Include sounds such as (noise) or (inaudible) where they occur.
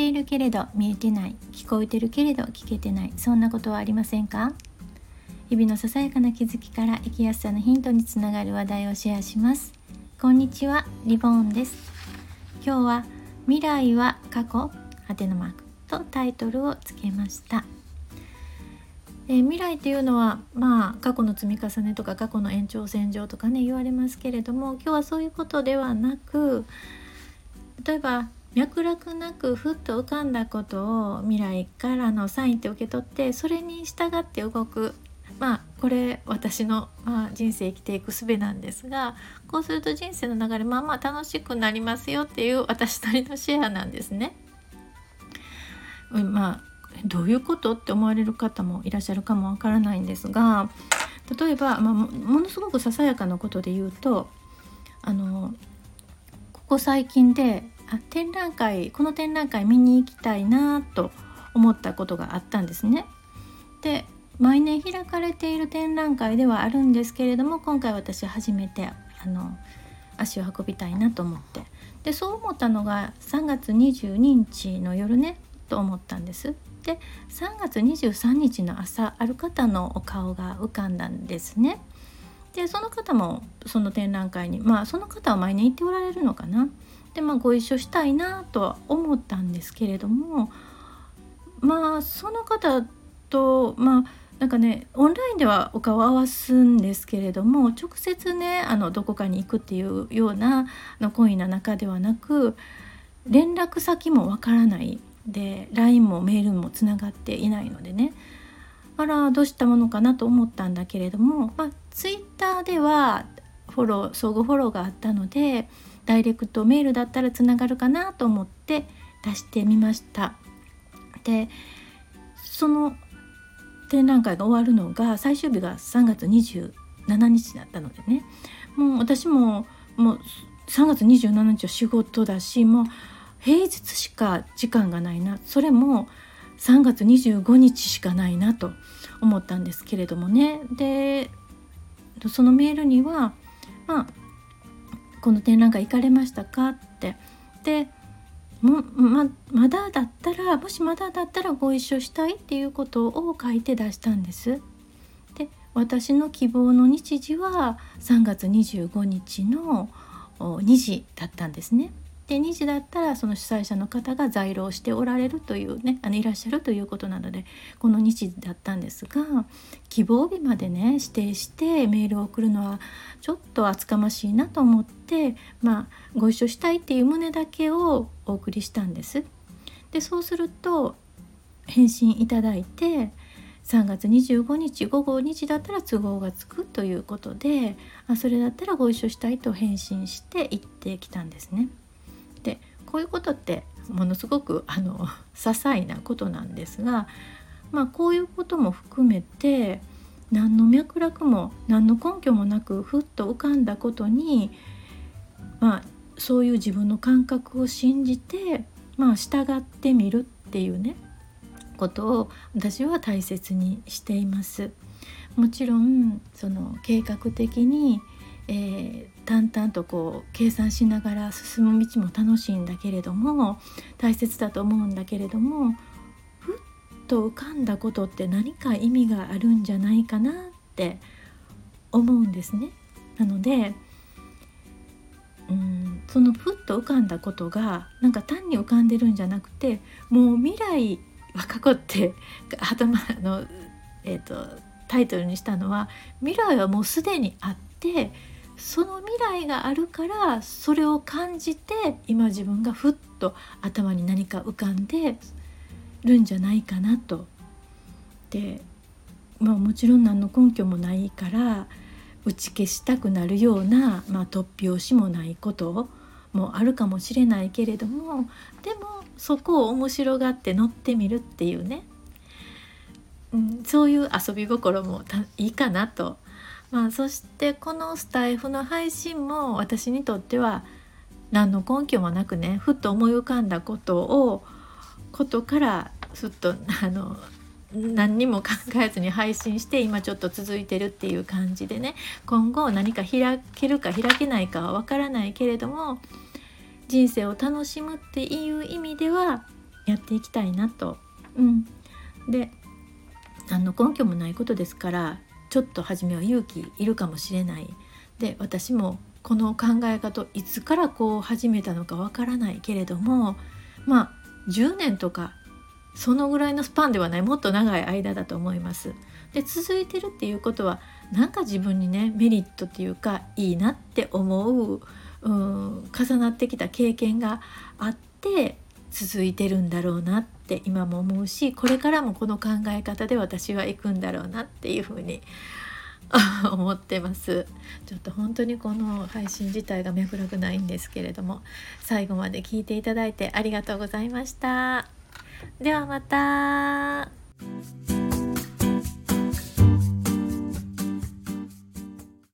ているけれど見えてない聞こえてるけれど聞けてないそんなことはありませんか？日々のささやかな気づきから生きやすさのヒントにつながる話題をシェアします。こんにちはリボーンです。今日は未来は過去はてのマークとタイトルをつけました。えー、未来っていうのはまあ過去の積み重ねとか過去の延長線上とかね言われますけれども今日はそういうことではなく例えば脈絡なくふっと浮かんだことを未来からのサインって受け取ってそれに従って動くまあこれ私の、まあ、人生生きていく術なんですがこうすると人生の流れまあまあ楽しくなりますよっていう私なりのシェアなんですね。まあどういうことって思われる方もいらっしゃるかもわからないんですが例えば、まあ、ものすごくささやかなことで言うとあのここ最近であ展覧会この展覧会見に行きたいなと思ったことがあったんですね。で毎年開かれている展覧会ではあるんですけれども今回私初めてあの足を運びたいなと思ってでそう思ったのが3月22日の夜ねと思ったんです。で3月23日の朝ある方のお顔が浮かんだんですね。でその方もその展覧会にまあその方は毎年行っておられるのかな。でまあご一緒したいなとは思ったんですけれどもまあその方とまあなんかねオンラインではお顔を合わすんですけれども直接ねあのどこかに行くっていうようなの恋な中ではなく連絡先もわからないで LINE もメールもつながっていないのでね。あらどうしたものかなと思ったんだけれども、まあ、Twitter ではフォロー相互フォローがあったのでダイレクトメールだったらつながるかなと思って出してみました。でその展覧会が終わるのが最終日が3月27日だったのでね。もう私ももう3月27日は仕事だしもう平日しか時間がないな。それも3月25日しかないなと思ったんですけれどもね。でそのメールにはまあこの展覧会行かれましたか？ってでもままだだったらもしまだだったらご一緒したいっていうことを書いて出したんです。で私の希望の日時は3月25日の2時だったんですね。で2時だったらその主催者の方が在労しておられるというねあのいらっしゃるということなのでこの2時だったんですが希望日までね指定してメールを送るのはちょっと厚かましいなと思ってまあご一緒したいっていう旨だけをお送りしたんです。でそうすると返信いただいて3月25日午後2時だったら都合がつくということであそれだったらご一緒したいと返信して行ってきたんですね。でこういうことってものすごくあの (laughs) 些細なことなんですが、まあ、こういうことも含めて何の脈絡も何の根拠もなくふっと浮かんだことに、まあ、そういう自分の感覚を信じて、まあ、従ってみるっていうねことを私は大切にしています。もちろんその計画的にえー、淡々とこう計算しながら進む道も楽しいんだけれども大切だと思うんだけれどもふっと浮かんだことって何か意味があるんじゃないかなって思うんですね。なのでうんそのふっと浮かんだことがなんか単に浮かんでるんじゃなくてもう未来は過去って頭の、えーとタイトルにしたのは未来はもうすでにあってその未来があるからそれを感じて今自分がふっと頭に何か浮かんでるんじゃないかなと。でまあもちろん何の根拠もないから打ち消したくなるような、まあ、突拍子もないこともあるかもしれないけれどもでもそこを面白がって乗ってみるっていうね、うん、そういう遊び心もいいかなとまあ、そしてこのスタイフの配信も私にとっては何の根拠もなくねふっと思い浮かんだことをことからすっとあの何にも考えずに配信して今ちょっと続いてるっていう感じでね今後何か開けるか開けないかはわからないけれども人生を楽しむっていう意味ではやっていきたいなと。うん、であの根拠もないことですからちょっと初めは勇気いるかもしれない。で私もこの考え方いつからこう始めたのかわからないけれどもまあ10年とかそのぐらいのスパンではないもっと長い間だと思います。で続いてるっていうことはなんか自分にねメリットっていうかいいなって思ううん重なってきた経験があって続いてるんだろうなって今も思うしこれからもこの考え方で私は行くんだろうなっていうふうに (laughs) 思ってます。ちょっと本当にこの配信自体が脈絡ないんですけれども最後まで聞いていただいてありがとうございました。ではまた。